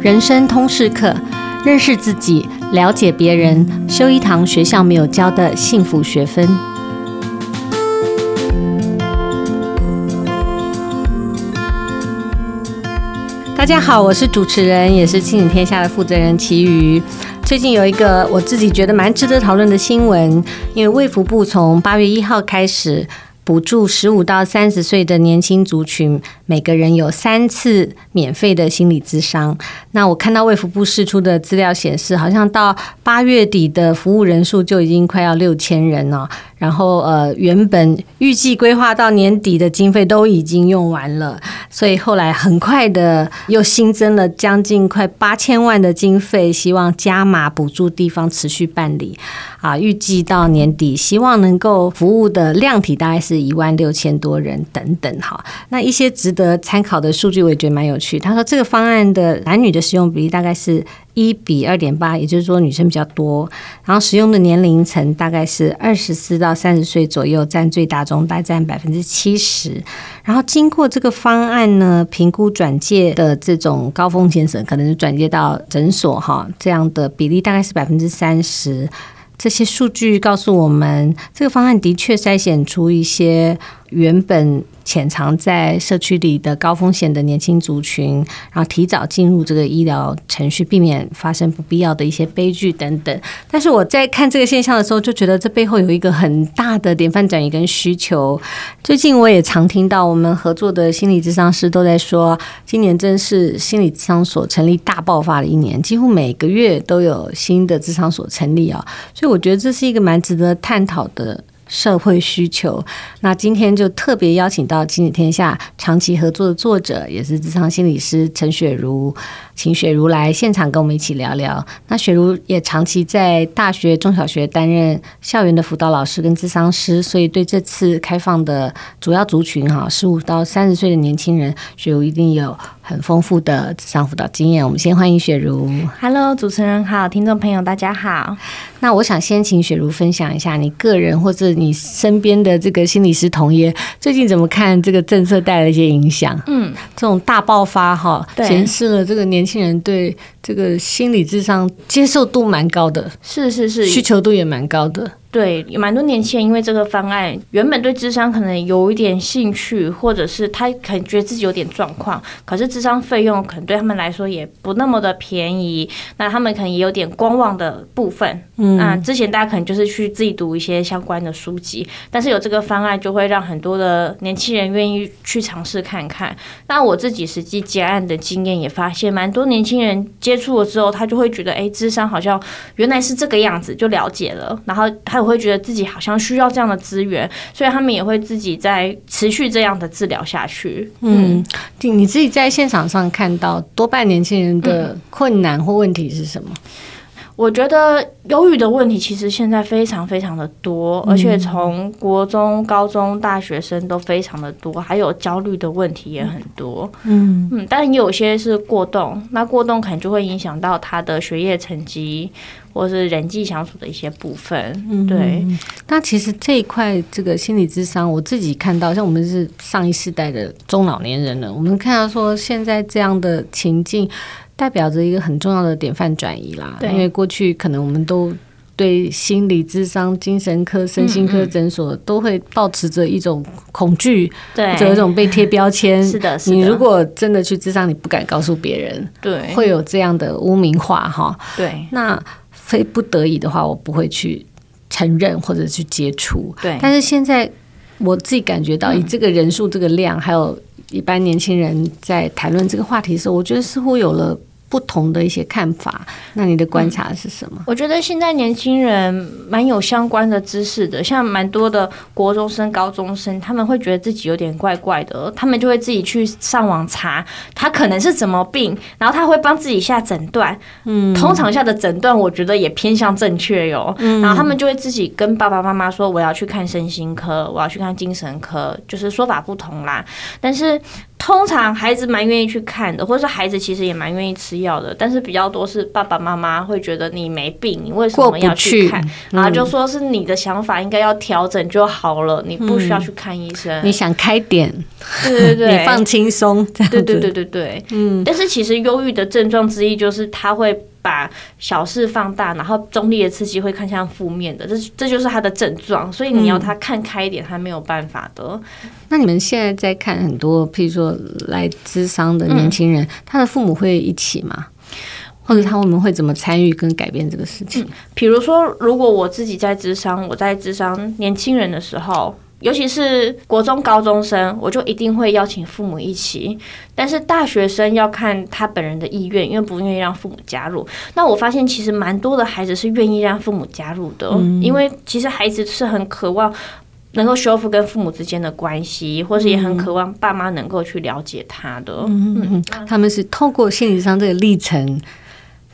人生通识课，认识自己，了解别人，修一堂学校没有教的幸福学分。大家好，我是主持人，也是亲子天下的负责人齐瑜。最近有一个我自己觉得蛮值得讨论的新闻，因为卫福部从八月一号开始。补助十五到三十岁的年轻族群，每个人有三次免费的心理咨商。那我看到卫福部释出的资料显示，好像到八月底的服务人数就已经快要六千人了。然后呃，原本预计规划到年底的经费都已经用完了，所以后来很快的又新增了将近快八千万的经费，希望加码补助地方持续办理。啊，预计到年底，希望能够服务的量体大概是一万六千多人等等。哈，那一些值得参考的数据，我也觉得蛮有趣。他说，这个方案的男女的使用比例大概是。一比二点八，也就是说女生比较多，然后使用的年龄层大概是二十四到三十岁左右，占最大中，大概占百分之七十。然后经过这个方案呢，评估转介的这种高风险者，可能是转介到诊所哈，这样的比例大概是百分之三十。这些数据告诉我们，这个方案的确筛选出一些原本。潜藏在社区里的高风险的年轻族群，然后提早进入这个医疗程序，避免发生不必要的一些悲剧等等。但是我在看这个现象的时候，就觉得这背后有一个很大的典范转移跟需求。最近我也常听到我们合作的心理咨商师都在说，今年真是心理咨商所成立大爆发的一年，几乎每个月都有新的咨商所成立啊。所以我觉得这是一个蛮值得探讨的。社会需求，那今天就特别邀请到亲子天下长期合作的作者，也是智商心理师陈雪如，请雪如来现场跟我们一起聊聊。那雪如也长期在大学、中小学担任校园的辅导老师跟咨商师，所以对这次开放的主要族群哈，十五到三十岁的年轻人，雪如一定有很丰富的智商辅导经验。我们先欢迎雪茹。Hello，主持人好，听众朋友大家好。那我想先请雪茹分享一下你个人或者你身边的这个心理师同业最近怎么看这个政策带来一些影响？嗯，这种大爆发哈，显示了这个年轻人对这个心理智商接受度蛮高的，是是是，需求度也蛮高的。对，有蛮多年轻人因为这个方案，原本对智商可能有一点兴趣，或者是他可能觉得自己有点状况，可是智商费用可能对他们来说也不那么的便宜，那他们可能也有点观望的部分。嗯，那之前大家可能就是去自己读一些相关的书籍，但是有这个方案就会让很多的年轻人愿意去尝试看看。那我自己实际接案的经验也发现，蛮多年轻人接触了之后，他就会觉得，哎，智商好像原来是这个样子，就了解了，然后他。我会觉得自己好像需要这样的资源，所以他们也会自己在持续这样的治疗下去。嗯，你自己在现场上看到多半年轻人的困难或问题是什么？我觉得忧郁的问题其实现在非常非常的多，而且从国中、高中、大学生都非常的多，还有焦虑的问题也很多。嗯嗯，但有些是过动，那过动可能就会影响到他的学业成绩，或是人际相处的一些部分。嗯，对。那其实这一块这个心理智商，我自己看到，像我们是上一世代的中老年人了，我们看到说现在这样的情境。代表着一个很重要的典范转移啦，对，因为过去可能我们都对心理智商、精神科、身心科诊所都会抱持着一种恐惧，对，或者一种被贴标签。是的，是的。你如果真的去智商，你不敢告诉别人，对，会有这样的污名化哈。对，那非不得已的话，我不会去承认或者去接触。对，但是现在我自己感觉到，以这个人数、这个量，还有一般年轻人在谈论这个话题的时候，我觉得似乎有了。不同的一些看法，那你的观察是什么？嗯，我觉得现在年轻人蛮有相关的知识的，像蛮多的国中生、高中生，他们会觉得自己有点怪怪的，他们就会自己去上网查他可能是怎么病，然后他会帮自己下诊断。嗯，通常下的诊断我觉得也偏向正确哟。嗯，然后他们就会自己跟爸爸妈妈说：“我要去看身心科，我要去看精神科。”就是说法不同啦，但是。通常孩子蛮愿意去看的，或者是孩子其实也蛮愿意吃药的，但是比较多是爸爸妈妈会觉得你没病，你为什么要去看？去然后就说是你的想法应该要调整就好了，嗯、你不需要去看医生。你想开点，对对对，你放轻松，对对对对对，嗯。但是其实忧郁的症状之一就是他会。把小事放大，然后中立的刺激会看向负面的，这这就是他的症状。所以你要他看开一点，他没有办法的。嗯。那你们现在在看很多，譬如说来咨商的年轻人，嗯，他的父母会一起吗？或者他们会怎么参与跟改变这个事情？嗯，比如说，如果我自己在智商，我在智商年轻人的时候。尤其是国中高中生，我就一定会邀请父母一起。但是大学生要看他本人的意愿，因为不愿意让父母加入。那我发现其实蛮多的孩子是愿意让父母加入的，嗯、因为其实孩子是很渴望能够修复跟父母之间的关系，或是也很渴望爸妈能够去了解他的。嗯嗯，他们是透过心理上这个历程，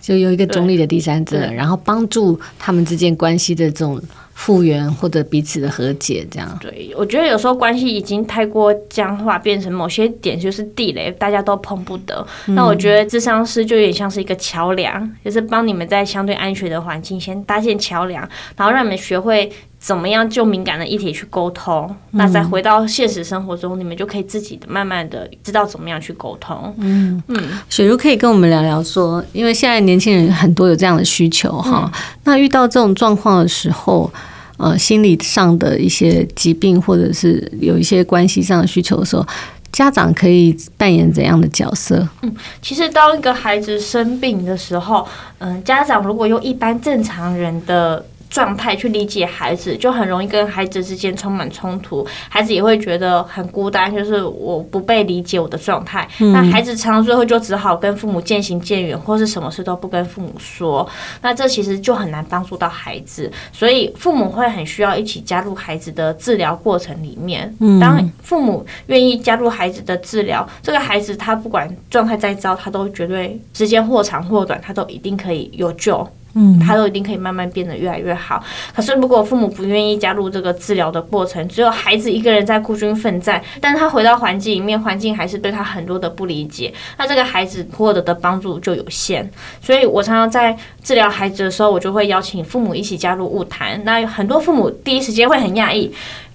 就有一个中立的第三者，然后帮助他们之间关系的这种。复原或者彼此的和解，这样。对，我觉得有时候关系已经太过僵化，变成某些点就是地雷，大家都碰不得。嗯、那我觉得智商师就有点像是一个桥梁，就是帮你们在相对安全的环境先搭建桥梁，然后让你们学会怎么样就敏感的议题去沟通。嗯、那再回到现实生活中，你们就可以自己的慢慢的知道怎么样去沟通。嗯嗯，雪茹可以跟我们聊聊说，因为现在年轻人很多有这样的需求哈、嗯，那遇到这种状况的时候。呃，心理上的一些疾病，或者是有一些关系上的需求的时候，家长可以扮演怎样的角色？嗯，其实当一个孩子生病的时候，嗯、呃，家长如果用一般正常人的。状态去理解孩子，就很容易跟孩子之间充满冲突，孩子也会觉得很孤单，就是我不被理解我的状态。嗯。那孩子常常最后就只好跟父母渐行渐远，或是什么事都不跟父母说。那这其实就很难帮助到孩子，所以父母会很需要一起加入孩子的治疗过程里面。嗯。当父母愿意加入孩子的治疗，这个孩子他不管状态再糟，他都绝对时间或长或短，他都一定可以有救。嗯，他都一定可以慢慢变得越来越好。可是，如果父母不愿意加入这个治疗的过程，只有孩子一个人在孤军奋战，但是他回到环境里面，环境还是对他很多的不理解，那这个孩子获得的帮助就有限。所以我常常在治疗孩子的时候，我就会邀请父母一起加入物谈。那很多父母第一时间会很讶异。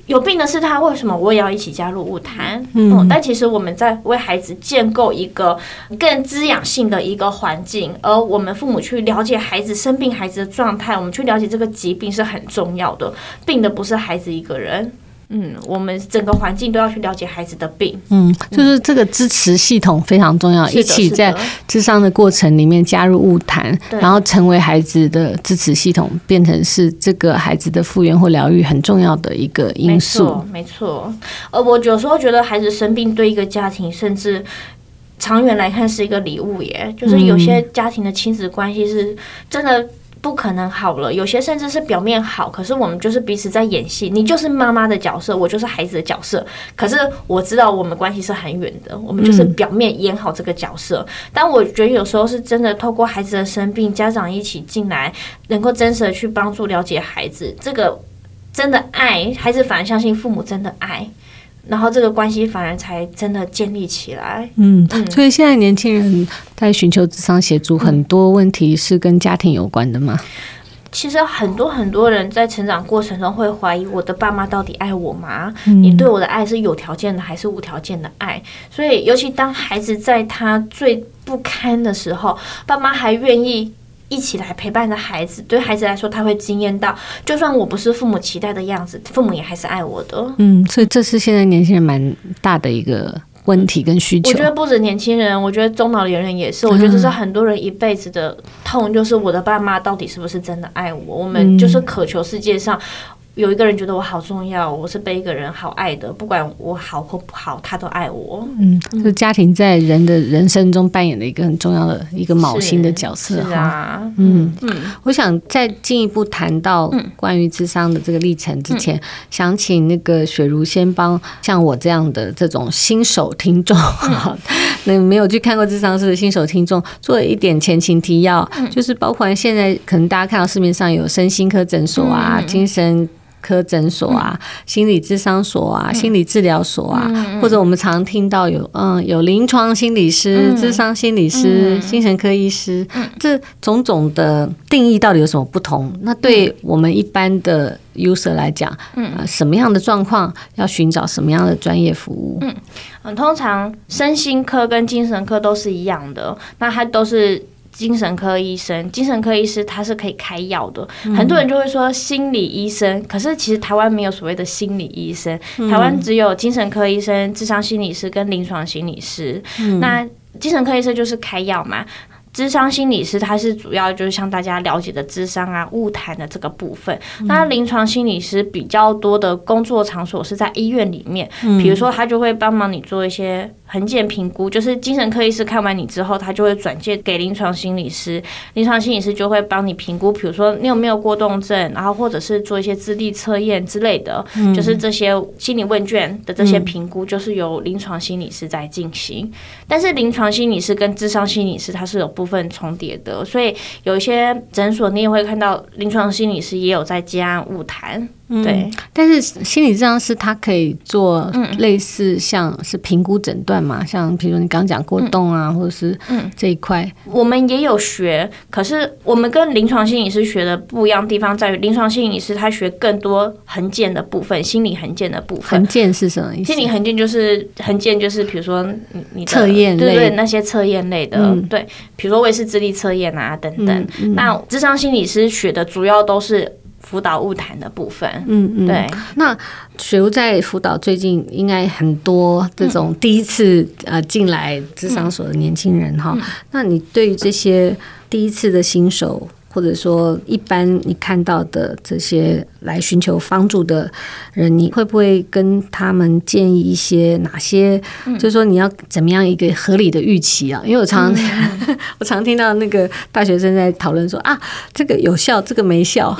有病的是他，为什么我也要一起加入物谈？嗯，但其实我们在为孩子建构一个更滋养性的一个环境，而我们父母去了解孩子生病孩子的状态，我们去了解这个疾病是很重要的。病的不是孩子一个人。嗯，我们整个环境都要去了解孩子的病。嗯，就是这个支持系统非常重要，嗯、一起在智商的过程里面加入物谈，然后成为孩子的支持系统，变成是这个孩子的复原或疗愈很重要的一个因素。没错，没错。呃，我有时候觉得孩子生病对一个家庭，甚至长远来看是一个礼物耶。就是有些家庭的亲子关系是真的。不可能好了，有些甚至是表面好，可是我们就是彼此在演戏。你就是妈妈的角色，我就是孩子的角色。可是我知道我们关系是很远的，我们就是表面演好这个角色。嗯。但我觉得有时候是真的，透过孩子的生病，家长一起进来，能够真实的去帮助了解孩子，这个真的爱孩子，反而相信父母真的爱。然后这个关系反而才真的建立起来。嗯，所以现在年轻人在寻求智商协助，很多问题是跟家庭有关的吗？其实很多很多人在成长过程中会怀疑，我的爸妈到底爱我吗？你对我的爱是有条件的还是无条件的爱？所以，尤其当孩子在他最不堪的时候，爸妈还愿意。一起来陪伴着孩子，对孩子来说，他会惊艳到，就算我不是父母期待的样子，父母也还是爱我的。嗯，所以这是现在年轻人蛮大的一个问题跟需求。我觉得不止年轻人，我觉得中老年人也是。我觉得这是很多人一辈子的痛，就是我的爸妈到底是不是真的爱我？我们就是渴求世界上。有一个人觉得我好重要，我是被一个人好爱的，不管我好或不好，他都爱我。嗯，就家庭在人的人生中扮演了一个很重要的一个锚心的角色。哈啊，嗯嗯，我想再进一步谈到关于智商的这个历程之前，嗯、想请那个雪茹先帮像我这样的这种新手听众，那、嗯、没有去看过智商师的新手听众，做一点前情提要，嗯、就是包括现在可能大家看到市面上有身心科诊所啊，嗯、精神。科诊所啊、嗯、心理智商所啊、嗯、心理治疗所啊，嗯、或者我们常听到有嗯有临床心理师、嗯、咨商心理师、嗯、精神科医师，嗯、这种种的定义到底有什么不同？那对我们一般的 user 来讲，嗯、呃，什么样的状况要寻找什么样的专业服务？嗯，通常身心科跟精神科都是一样的，那它都是。精神科医生，精神科医师他是可以开药的。嗯、很多人就会说心理医生，可是其实台湾没有所谓的心理医生，嗯、台湾只有精神科医生、智商心理师跟临床心理师。嗯、那精神科医生就是开药嘛。咨商心理师，他是主要就是像大家了解的智商啊、物谈的这个部分。那临床心理师比较多的工作场所是在医院里面，比如说他就会帮忙你做一些横件评估，就是精神科医师看完你之后，他就会转介给临床心理师，临床心理师就会帮你评估，比如说你有没有过动症，然后或者是做一些智力测验之类的，就是这些心理问卷的这些评估，就是由临床心理师在进行。但是临床心理师跟智商心理师他是有部分重叠的，所以有一些诊所你也会看到临床心理师也有在接案晤谈。对、嗯，但是心理治疗师他可以做类似像是评估诊断嘛，嗯、像比如你刚讲过动啊，嗯、或者是这一块，我们也有学，可是我们跟临床心理师学的不一样地方在于，临床心理师他学更多横件的部分，心理横件的部分。横件是什么意思？心理横件就是横件，就是比如说你你测验类，对对，那些测验类的，嗯、对，比如说卫士智力测验啊等等。那智商心理师学的主要都是。辅导物谈的部分，嗯嗯，对。那雪茹在辅导最近应该很多这种第一次呃进来智商所的年轻人哈，那你对于这些第一次的新手？或者说，一般你看到的这些来寻求帮助的人，你会不会跟他们建议一些哪些？就是说，你要怎么样一个合理的预期啊？因为我常常 我常听到那个大学生在讨论说啊，这个有效，这个没效，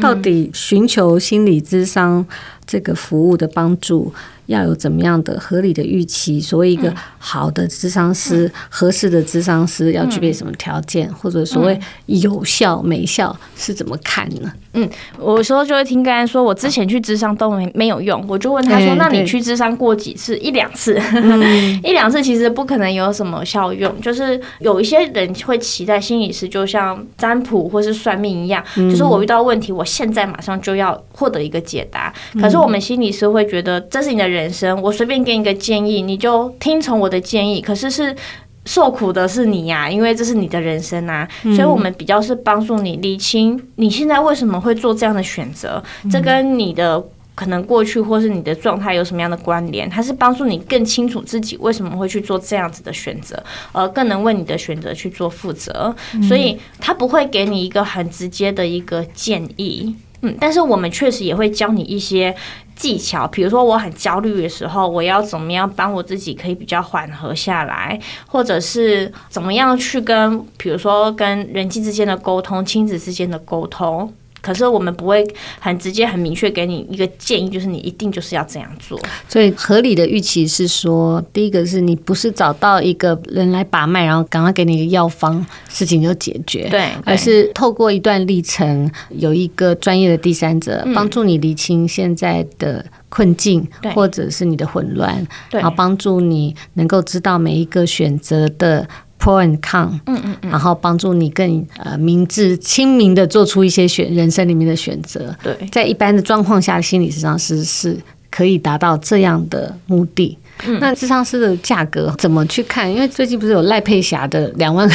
到底寻求心理咨商这个服务的帮助，要有怎么样的合理的预期？所谓一个好的智商师、嗯、合适的智商师要具备什么条件？嗯、或者所谓有效没效是怎么看呢？嗯，我有时候就会听个案说，我之前去智商都没没有用，我就问他说：“那你去智商过几次？一两次，嗯、一两次其实不可能有什么效用。就是有一些人会期待心理师就像占卜或是算命一样，嗯、就是我遇到问题，我现在马上就要获得一个解答。可是我们心理师会觉得这是你的人。人生，我随便给你个建议，你就听从我的建议。可是是受苦的是你呀，因为这是你的人生啊。所以，我们比较是帮助你理清你现在为什么会做这样的选择，这跟你的可能过去或是你的状态有什么样的关联？它是帮助你更清楚自己为什么会去做这样子的选择，而更能为你的选择去做负责。所以，他不会给你一个很直接的一个建议。嗯，但是我们确实也会教你一些。技巧，比如说我很焦虑的时候，我要怎么样帮我自己可以比较缓和下来，或者是怎么样去跟，比如说跟人际之间的沟通、亲子之间的沟通。可是我们不会很直接、很明确给你一个建议，就是你一定就是要这样做。所以合理的预期是说，第一个是你不是找到一个人来把脉，然后赶快给你一个药方，事情就解决。对，对，而是透过一段历程，有一个专业的第三者帮助你理清现在的困境，嗯、或者是你的混乱，然后帮助你能够知道每一个选择的。Pro and con，嗯嗯嗯，然后帮助你更呃明智、清明的做出一些选人生里面的选择。对，在一般的状况下，心理咨商师是可以达到这样的目的。嗯、那智商师的价格怎么去看？因为最近不是有赖佩霞的两万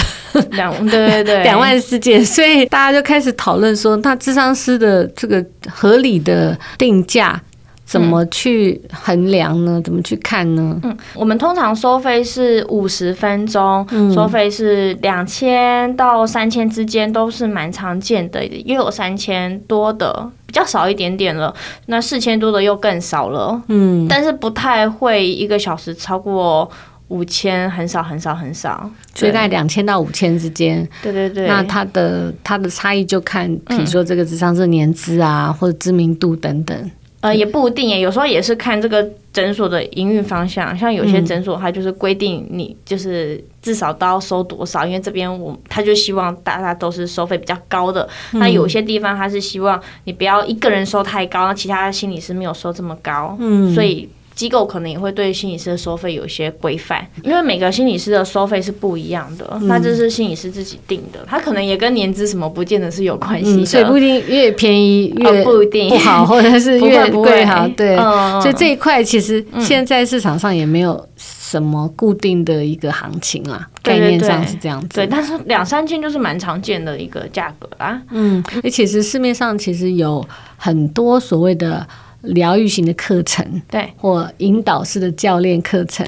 两对对 对两万事件，所以大家就开始讨论说，那智商师的这个合理的定价。怎么去衡量呢？怎么去看呢？嗯，我们通常收费是五十分钟，嗯、收费是两千到三千之间，都是蛮常见的，也有三千多的，比较少一点点了。那四千多的又更少了，嗯，但是不太会一个小时超过五千，很少很少很少，所以在两千到五千之间。对对对，那它的它的差异就看，比如说这个智商是年资啊，嗯、或者知名度等等。呃，也不一定耶，有时候也是看这个诊所的营运方向。像有些诊所，它就是规定你就是至少都要收多少，因为这边我他就希望大家都是收费比较高的。那有些地方他是希望你不要一个人收太高，那其他心理师没有收这么高，嗯，所以。机构可能也会对心理师的收费有一些规范，因为每个心理师的收费是不一样的，嗯、那这是心理师自己定的，他可能也跟年资什么不见得是有关系的、嗯，所以不一定越便宜越不一定不好，或者是越贵好，对，嗯、所以这一块其实现在市场上也没有什么固定的一个行情啦，嗯、概念上是这样子，对，但是两三千就是蛮常见的一个价格啦，嗯，而且其实市面上其实有很多所谓的。疗愈型的课程，对，或引导式的教练课程，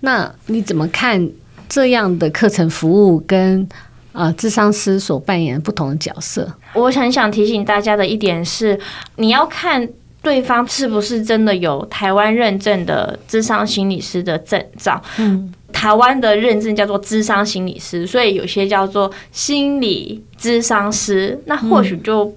那你怎么看这样的课程服务跟呃智商师所扮演不同的角色？我很想提醒大家的一点是，你要看对方是不是真的有台湾认证的智商心理师的证照。嗯，台湾的认证叫做智商心理师，所以有些叫做心理智商师，那或许就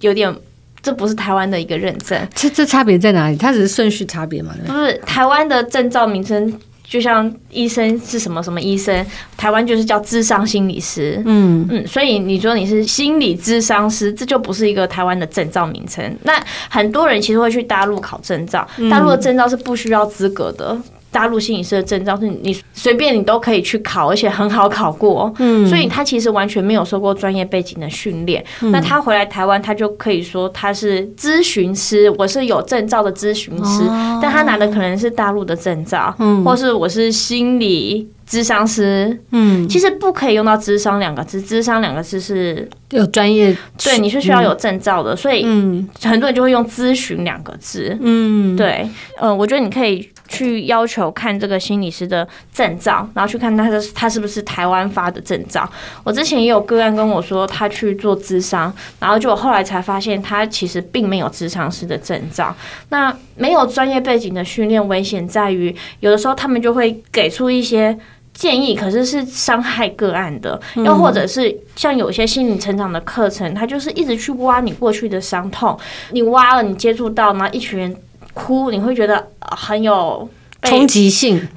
有点。这不是台湾的一个认证，这这差别在哪里？它只是顺序差别嘛？不是，台湾的证照名称，就像医生是什么什么医生，台湾就是叫智商心理师。嗯嗯，所以你说你是心理智商师，这就不是一个台湾的证照名称。那很多人其实会去大陆考证照，大陆的证照是不需要资格的。大陆心理师的证照是你随便你都可以去考，而且很好考过。嗯，所以他其实完全没有受过专业背景的训练。嗯、那他回来台湾，他就可以说他是咨询师，我是有证照的咨询师，哦、但他拿的可能是大陆的证照，嗯，或是我是心理咨商师。嗯，其实不可以用到“咨商”两个字，“咨商”两个字是有专业，对，你是需要有证照的，嗯、所以很多人就会用“咨询”两个字。嗯，对，呃，我觉得你可以。去要求看这个心理师的证照，然后去看他的他是不是台湾发的证照。我之前也有个案跟我说，他去做咨商，然后就我后来才发现，他其实并没有咨商师的证照。那没有专业背景的训练，危险在于有的时候他们就会给出一些建议，可是是伤害个案的。又或者是像有些心理成长的课程，他就是一直去挖你过去的伤痛，你挖了，你接触到，然后一群人。哭，你会觉得很有冲击性。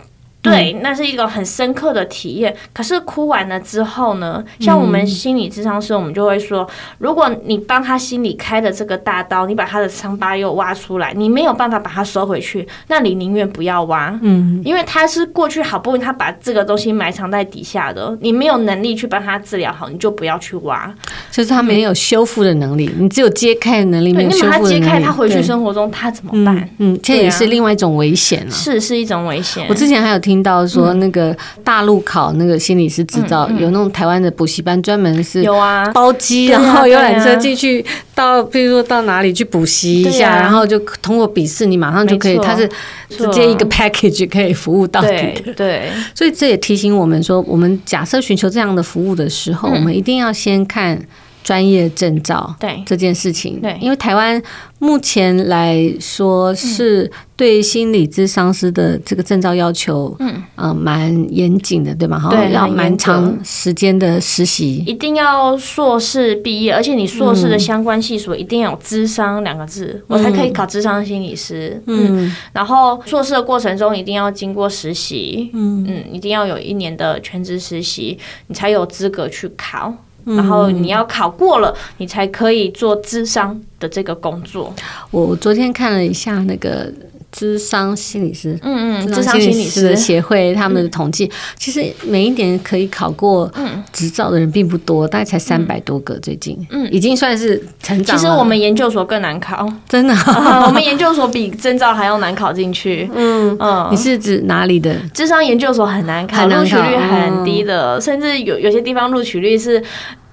对，那是一个很深刻的体验。可是哭完了之后呢？像我们心理智商师，我们就会说，如果你帮他心里开的这个大刀，你把他的伤疤又挖出来，你没有办法把它收回去，那你宁愿不要挖。嗯，因为他是过去好不容易他把这个东西埋藏在底下的，你没有能力去帮他治疗好，你就不要去挖。就是他没有修复的能力，你只有揭开的能力，没有修复的能力。你把他揭开，他回去生活中他怎么办？嗯，这也是另外一种危险了。是，是一种危险。我之前还有听。听到说那个大陆考那个心理师执照，有那种台湾的补习班专门是有啊。包机，然后游览车进去到，譬如说到哪里去补习一下，然后就通过笔试，你马上就可以，它是直接一个 package 可以服务到底的。对，所以这也提醒我们说，我们假设寻求这样的服务的时候，我们一定要先看专业证照。对这件事情，对，因为台湾。目前来说是对心理咨商师的这个证照要求，嗯，呃，蛮严谨的，对吗？对，要蛮长时间的实习，一定要硕士毕业，而且你硕士的相关系所一定要有“咨商”两个字，嗯、我才可以考咨商心理师。嗯，嗯，然后硕士的过程中一定要经过实习，嗯嗯，一定要有一年的全职实习，你才有资格去考。然后你要考过了，你才可以做智商的这个工作。我昨天看了一下那个咨商心理师，嗯嗯，智商心理师的协会他们的统计，其实每一年可以考过执照的人并不多，大概才三百多个。最近，嗯，已经算是成长了。其实我们研究所更难考，真的，我们研究所比证照还要难考进去。嗯嗯，你是指哪里的？智商研究所很难考，录取率很低的，甚至有有些地方录取率是。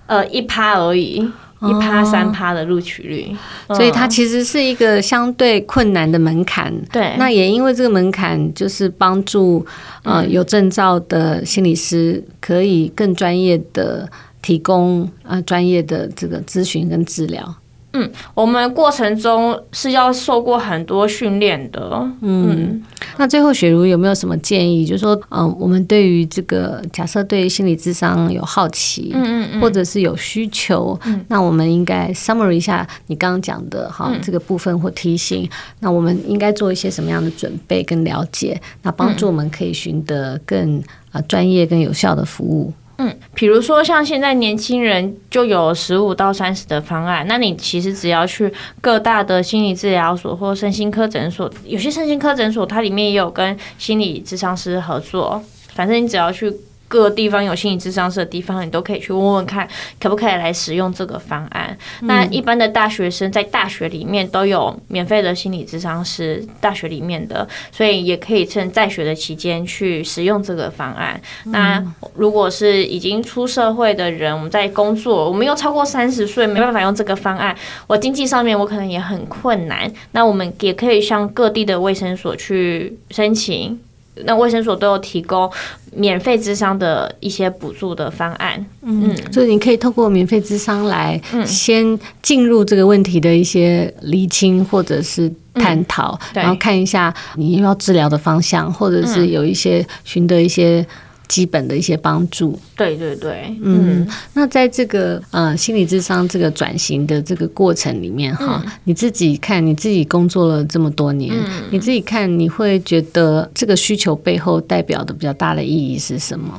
呃，一趴而已，一趴三趴的录取率，哦，所以它其实是一个相对困难的门槛。对，那也因为这个门槛，就是帮助呃有证照的心理师可以更专业的提供呃专业的这个咨询跟治疗。嗯，我们过程中是要受过很多训练的。嗯，嗯，那最后雪茹有没有什么建议？就是说，嗯、呃，我们对于这个假设对心理智商有好奇，嗯嗯，嗯或者是有需求，嗯，那我们应该 summary 一下你刚刚讲的哈、嗯、这个部分或提醒。那我们应该做一些什么样的准备跟了解？那帮助我们可以寻得更啊、呃、专业、更有效的服务。嗯，比如说像现在年轻人就有十五到三十的方案，那你其实只要去各大的心理治疗所或身心科诊所，有些身心科诊所它里面也有跟心理咨商师合作，反正你只要去。各个地方有心理智商室的地方，你都可以去问问看，可不可以来使用这个方案。嗯、那一般的大学生在大学里面都有免费的心理智商师，大学里面的，所以也可以趁在学的期间去使用这个方案。嗯、那如果是已经出社会的人，我们在工作，我们又超过三十岁，没办法用这个方案，我经济上面我可能也很困难，那我们也可以向各地的卫生所去申请。那卫生所都有提供免费咨商的一些补助的方案，嗯，所以你可以透过免费咨商来先进入这个问题的一些厘清或者是探讨，嗯、然后看一下你要治疗的方向，或者是有一些寻得一些。基本的一些帮助，对对对，嗯，嗯，那在这个呃心理智商这个转型的这个过程里面哈，嗯、你自己看你自己工作了这么多年，嗯、你自己看你会觉得这个需求背后代表的比较大的意义是什么？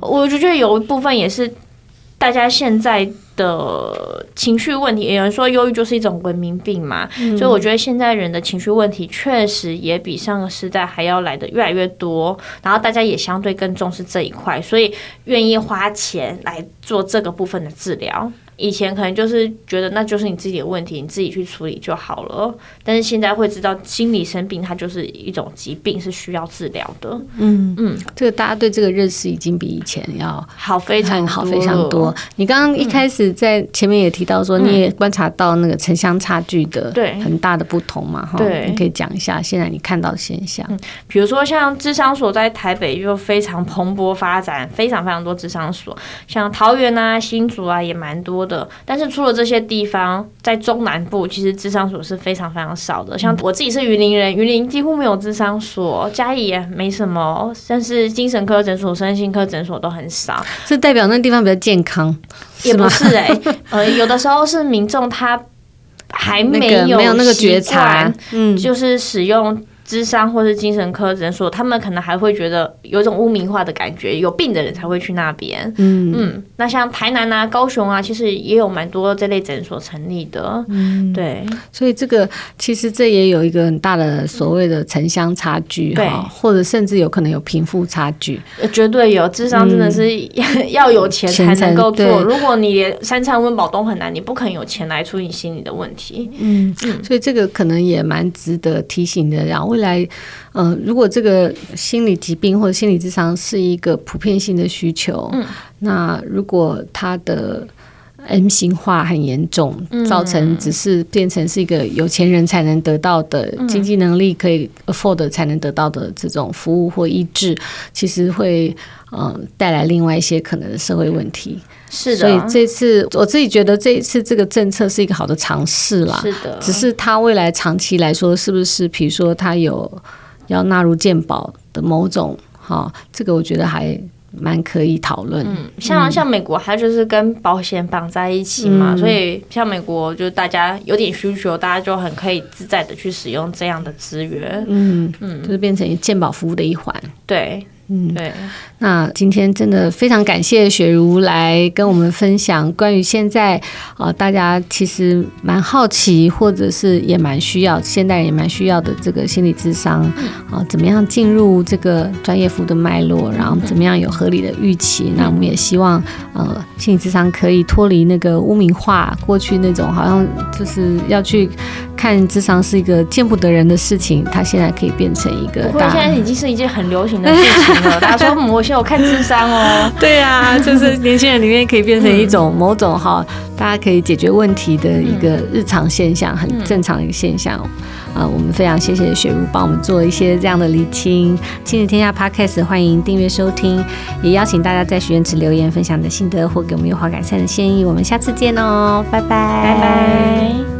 我就觉得有一部分也是。大家现在的情绪问题，有人说忧郁就是一种文明病嘛，嗯、所以我觉得现在人的情绪问题确实也比上个时代还要来的越来越多，然后大家也相对更重视这一块，所以愿意花钱来做这个部分的治疗。以前可能就是觉得那就是你自己的问题，你自己去处理就好了。但是现在会知道，心理生病它就是一种疾病，是需要治疗的。嗯嗯，这个大家对这个认识已经比以前要好非常好非常多。你刚刚一开始在前面也提到说，你也观察到那个城乡差距的对很大的不同嘛？哈，对，你可以讲一下现在你看到的现象。嗯，比如说像智商所在台北就非常蓬勃发展，非常非常多智商所，像桃园啊、新竹啊也蛮多的。但是除了这些地方，在中南部其实智商所是非常非常少的。像我自己是云林人，云林几乎没有智商所，嘉义也没什么，但是精神科诊所、身心科诊所都很少。是代表那地方比较健康？也不是哎、欸，呃，有的时候是民众他还没有、那个、没有那个觉察，嗯，就是使用。咨商或是精神科诊所，他们可能还会觉得有一种污名化的感觉，有病的人才会去那边。嗯嗯，那像台南啊、高雄啊，其实也有蛮多这类诊所成立的。嗯，对，所以这个其实这也有一个很大的所谓的城乡差距哈，对或者甚至有可能有贫富差距。绝对有，智商真的是要、嗯、要有钱才能够做。如果你连三餐温饱都很难，你不可能有钱来处理心理的问题。嗯嗯，所以这个可能也蛮值得提醒的，然后。来，嗯、呃，如果这个心理疾病或者心理智商是一个普遍性的需求，嗯，那如果他的 M 型化很严重，造成只是变成是一个有钱人才能得到的经济能力可以 afford 才能得到的这种服务或医治，其实会嗯、呃、带来另外一些可能的社会问题。是的，所以这次我自己觉得这一次这个政策是一个好的尝试啦。是的，只是它未来长期来说，是不是比如说它有要纳入健保的某种哈，这个我觉得还蛮可以讨论。嗯，像像美国，它就是跟保险绑在一起嘛，嗯、所以像美国，就是大家有点需求，大家就很可以自在的去使用这样的资源。嗯嗯，就是变成健保服务的一环。对。嗯，对。那今天真的非常感谢雪茹来跟我们分享关于现在啊、呃，大家其实蛮好奇，或者是也蛮需要，现代人也蛮需要的这个心理智商啊、呃，怎么样进入这个专业服务的脉络，然后怎么样有合理的预期？那我们也希望呃，心理智商可以脱离那个污名化，过去那种好像就是要去看智商是一个见不得人的事情，它现在可以变成一个大，现在已经是一件很流行的事情。了。大家说我现在有看智商哦，对啊，就是年轻人里面可以变成一种某种哈，大家可以解决问题的一个日常现象，很正常的一个现象。啊，我们非常谢谢雪茹帮我们做一些这样的厘清。亲子天下 Podcast 欢迎订阅收听，也邀请大家在许愿池留言分享你的心得或给我们优化改善的建议。我们下次见哦，拜拜，拜拜。